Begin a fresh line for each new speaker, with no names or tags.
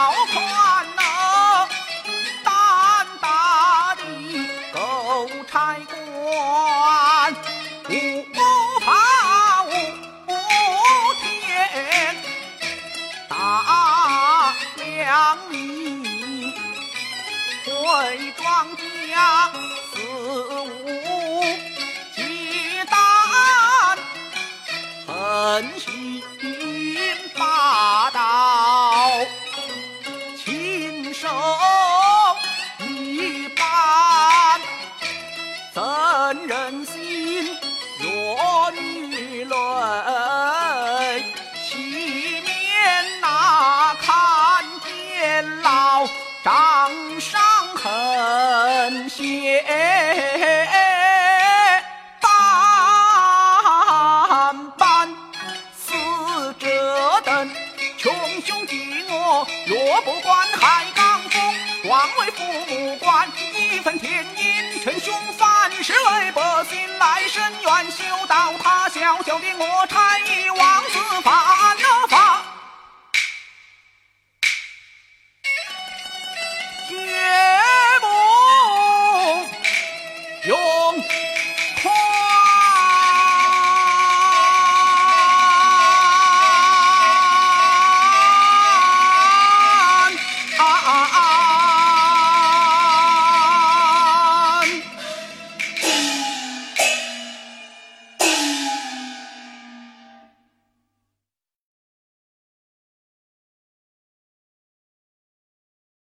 好看呐胆大的狗差官无法无天大梁民会庄家肆无忌惮横行人血斑斑，似这等穷凶极恶，若不管海刚风，枉为父母官，义愤填膺成凶犯，是为百姓来生